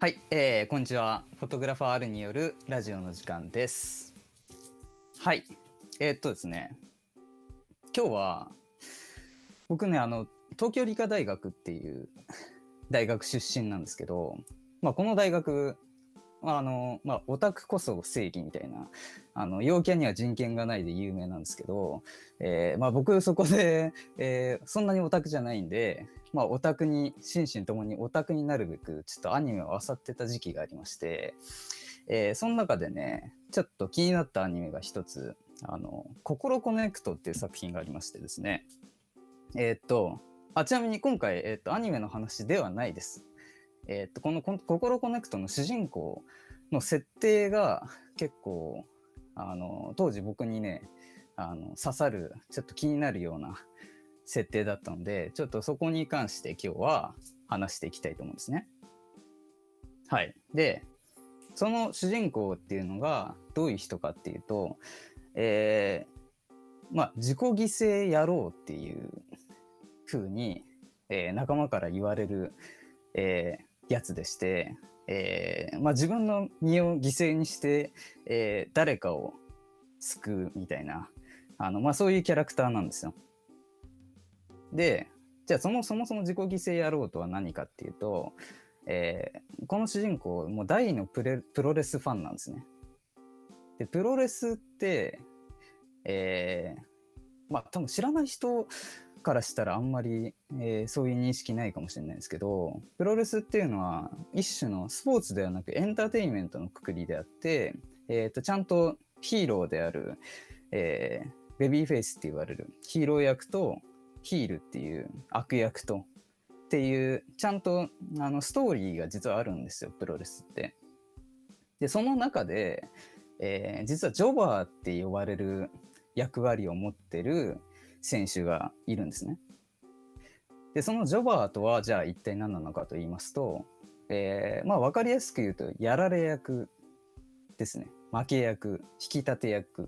はい、えー、こんにちは。フォトグラファー R によるラジオの時間です。はい、えー、っとですね、今日は、僕ね、あの、東京理科大学っていう大学出身なんですけど、まあ、この大学、あの、まあ、オタクこそ正義みたいな、あの、陽キャには人権がないで有名なんですけど、えー、まあ、僕そこで、えー、そんなにオタクじゃないんで、まあ、オタクに、心身ともにオタクになるべく、ちょっとアニメを漁ってた時期がありまして、えー、その中でね、ちょっと気になったアニメが一つ、あの、心コネクトっていう作品がありましてですね。えー、っと、あ、ちなみに今回、えー、っと、アニメの話ではないです。えっと、このこ心コネクトの主人公の設定が結構、あの、当時僕にね、あの、刺さる、ちょっと気になるような設定だったので、ちょっとそこに関して今日は話していきたいと思うんですね。はい。で、その主人公っていうのがどういう人かっていうと、えー、まあ、自己犠牲野郎っていう風に、えー、仲間から言われる、えー、やつでして、えー、まあ自分の身を犠牲にして、えー、誰かを救うみたいな、あの、まあそういうキャラクターなんですよ。で、じゃあそもそもそも自己犠牲野郎とは何かっていうと、えー、この主人公、もう大のプレプロレスファンなんですね。で、プロレスって、えー、まあ多分知らない人からしたらあんまり、えー、そういう認識ないかもしれないですけど、プロレスっていうのは一種のスポーツではなくエンターテインメントのくくりであって、えっ、ー、と、ちゃんとヒーローである、えー、ベビーフェイスって言われるヒーロー役とヒールっていう悪役とっていう、ちゃんとあのストーリーが実はあるんですよ、プロレスって。で、その中で、えー、実はジョバーって呼ばれる役割を持ってる選手がいるんですね。で、そのジョバーとは、じゃあ一体何なのかと言いますと、えー、まあ分かりやすく言うと、やられ役ですね。負け役、引き立て役っ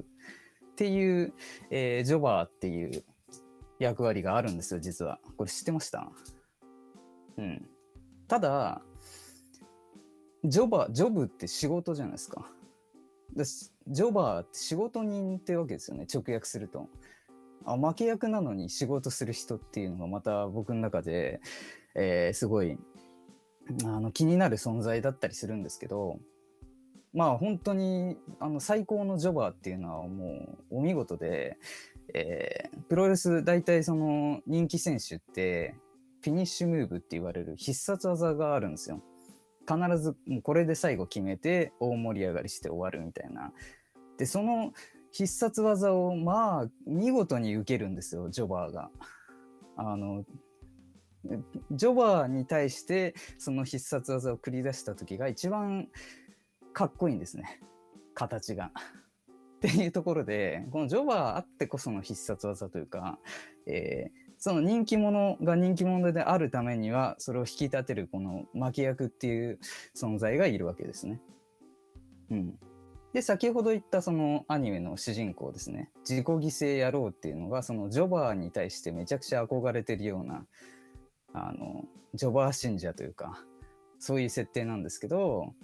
ていう、えー、ジョバーっていう役割があるんですよ、実は。これ知ってました？うん。ただ、ジョバー、ジョブって仕事じゃないですか。だジョバーって仕事人ってわけですよね、直訳すると。あ、負け役なのに仕事する人っていうのがまた僕の中で、えー、すごい、あの、気になる存在だったりするんですけど、まあ本当に、あの、最高のジョバーっていうのはもうお見事で、えー、プロレス大体その人気選手って、フィニッシュムーブって言われる必殺技があるんですよ。必ずこれで最後決めて大盛り上がりして終わるみたいな。で、その必殺技をまあ見事に受けるんですよ、ジョバーが。あの、ジョバーに対してその必殺技を繰り出した時が一番かっこいいんですね。形が。っていうところで、このジョバーあってこその必殺技というか、えー、その人気者が人気者であるためには、それを引き立てるこの負け役っていう存在がいるわけですね。うん。で、先ほど言ったそのアニメの主人公ですね。自己犠牲野郎っていうのが、そのジョバーに対してめちゃくちゃ憧れてるような、あの、ジョバー信者というか、そういう設定なんですけど、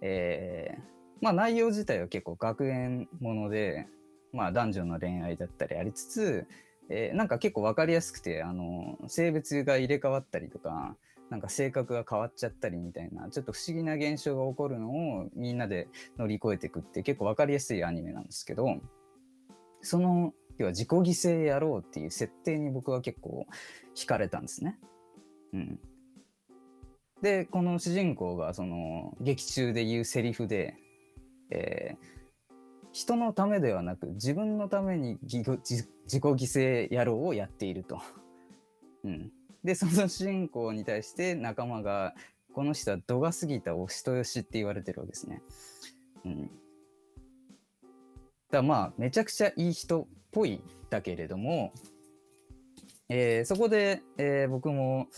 えー、まあ内容自体は結構学園もので、まあ男女の恋愛だったりありつつ、えー、なんか結構わかりやすくて、あの、性別が入れ替わったりとか、なんか性格が変わっちゃったりみたいな、ちょっと不思議な現象が起こるのをみんなで乗り越えていくって結構わかりやすいアニメなんですけど、その、要は自己犠牲やろうっていう設定に僕は結構惹かれたんですね。うん。で、この主人公がその劇中で言うセリフで、えー、人のためではなく自分のために自己犠牲野郎をやっていると。うん。で、その主人公に対して仲間が、この人は度が過ぎたお人よしって言われてるわけですね。うん。だまあ、めちゃくちゃいい人っぽいだけれども、えー、そこで、えー、僕も、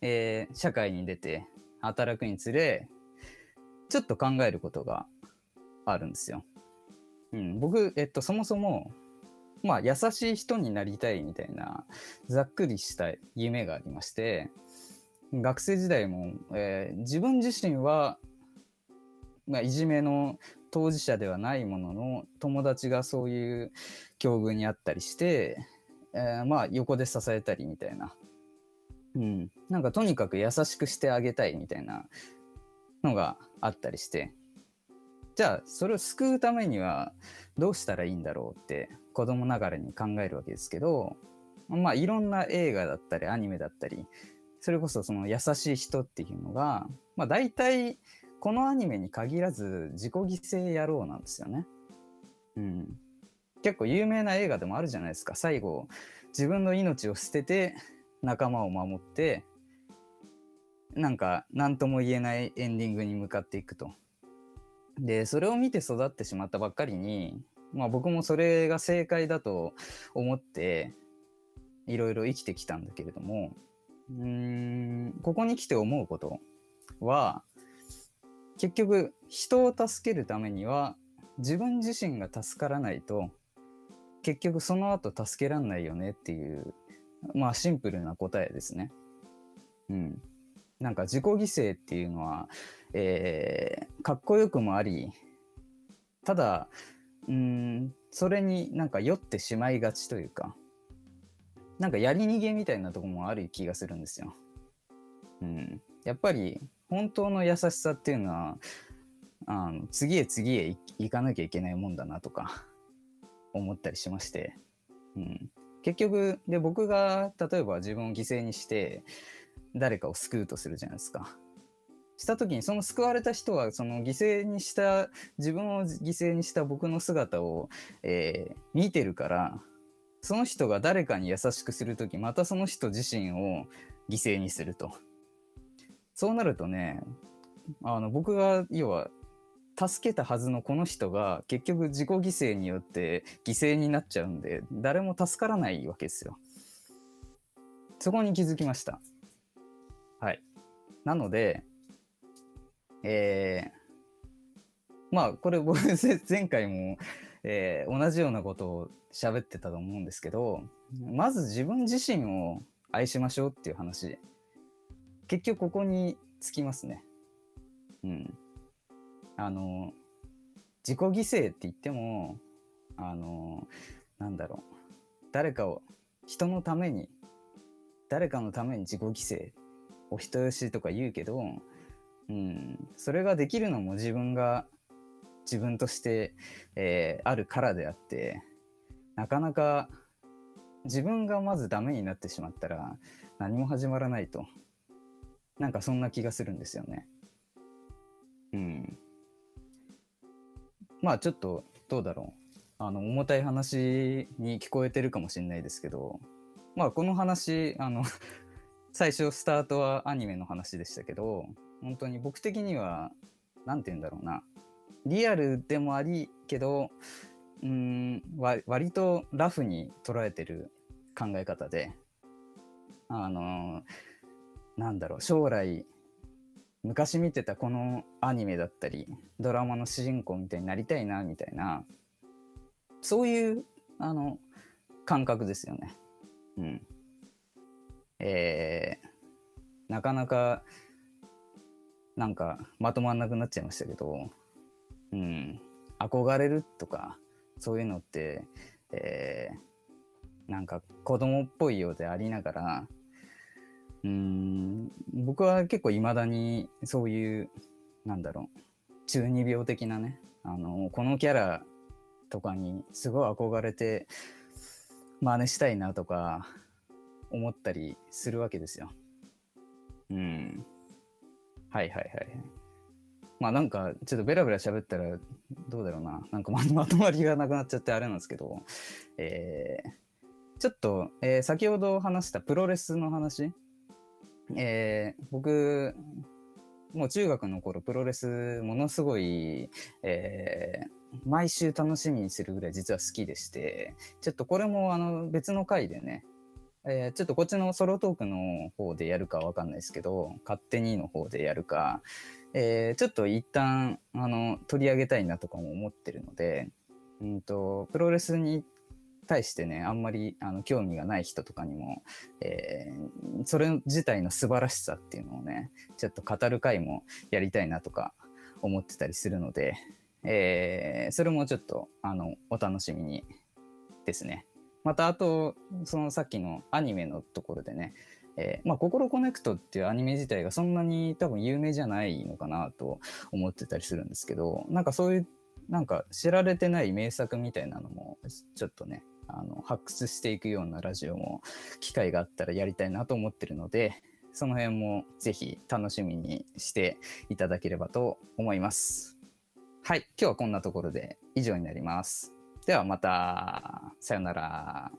えー、社会に出て働くにつれ、ちょっと考えることがあるんですよ。うん、僕、えっと、そもそも、まあ、優しい人になりたいみたいな、ざっくりした夢がありまして、学生時代も、えー、自分自身はまあ、いじめの当事者ではないものの友達がそういう境遇にあったりして、えー、まあ横で支えたりみたいな、うん、なんかとにかく優しくしてあげたいみたいなのがあったりして。じゃあそれを救うためにはどうしたらいいんだろうって子供ながらに考えるわけですけどまあいろんな映画だったりアニメだったりそれこそその優しい人っていうのがまあ大体このアニメに限らず自己犠牲野郎なんですよね。うん。結構有名な映画でもあるじゃないですか。最後、自分の命を捨てて仲間を守って、なんか何とも言えないエンディングに向かっていくと。で、それを見て育ってしまったばっかりに、まあ僕もそれが正解だと思って、いろいろ生きてきたんだけれども、うん、ここに来て思うことは、結局人を助けるためには自分自身が助からないと結局その後助けらんないよねっていうまあシンプルな答えですね。うん。なんか自己犠牲っていうのは、えー、かっこよくもありただうんそれになんか酔ってしまいがちというかなんかやり逃げみたいなとこもある気がするんですよ。うん、やっぱり本当の優しさっていうのはあの次へ次へ行かなきゃいけないもんだなとか思ったりしまして、うん、結局で僕が例えば自分を犠牲にして誰かを救うとするじゃないですか。した時にその救われた人はその犠牲にした自分を犠牲にした僕の姿を、えー、見てるからその人が誰かに優しくする時またその人自身を犠牲にすると。そうなるとね、あの僕が要は助けたはずのこの人が結局自己犠牲によって犠牲になっちゃうんで誰も助からないわけですよ。そこに気づきました。はい。なので、えー、まあこれ僕前回も、えー、同じようなことを喋ってたと思うんですけどまず自分自身を愛しましょうっていう話結局ここにつきますね。うん。あの、自己犠牲って言っても、あの、なんだろう。誰かを、人のために、誰かのために自己犠牲、お人よしとか言うけど、うん、それができるのも自分が自分として、えー、あるからであってなかなか自分がまずダメになってしまったら何も始まらないとなんかそんな気がするんですよね。うん。まあちょっとどうだろう。あの重たい話に聞こえてるかもしれないですけど、まあこの話、あの 最初スタートはアニメの話でしたけど、本当に僕的には、何て言うんだろうな。リアルでもありけど、うん割とラフに捉えてる考え方で、あのなんだろう将来昔見てたこのアニメだったりドラマの主人公みたいになりたいなみたいなそういうあの感覚ですよね。うん。えー、なかなかなんかまとまんなくなっちゃいましたけど、うん、憧れるとかそういうのって、えー、なんか子供っぽいようでありながらうん僕は結構いまだにそういうなんだろう中二病的なねあのこのキャラとかにすごい憧れて真似したいなとか思ったりするわけですよ。うん。はいはいはい。まあなんかちょっとベラベラ喋ったらどうだろうな。なんかまとまりがなくなっちゃってあれなんですけど、えー、ちょっと、えー、先ほど話したプロレスの話えー、僕、もう中学の頃プロレスものすごい、えー、毎週楽しみにするぐらい実は好きでして、ちょっとこれもあの別の回でね、え、ちょっとこっちのソロトークの方でやるかわかんないですけど、勝手にの方でやるか、えー、ちょっと一旦あの取り上げたいなとかも思ってるので、うんと、プロレスに対してね、あんまりあの興味がない人とかにも、えー、それ自体の素晴らしさっていうのをね、ちょっと語る回もやりたいなとか思ってたりするので、えー、それもちょっとあのお楽しみにですね。またあとそのさっきのアニメのところでね、えー、まあ、心コネクトっていうアニメ自体がそんなに多分有名じゃないのかなと思ってたりするんですけどなんかそういうなんか知られてない名作みたいなのもちょっとねあの発掘していくようなラジオも機会があったらやりたいなと思ってるのでその辺もぜひ楽しみにしていただければと思います。はい、今日はこんなところで以上になります。ではまた。さよなら。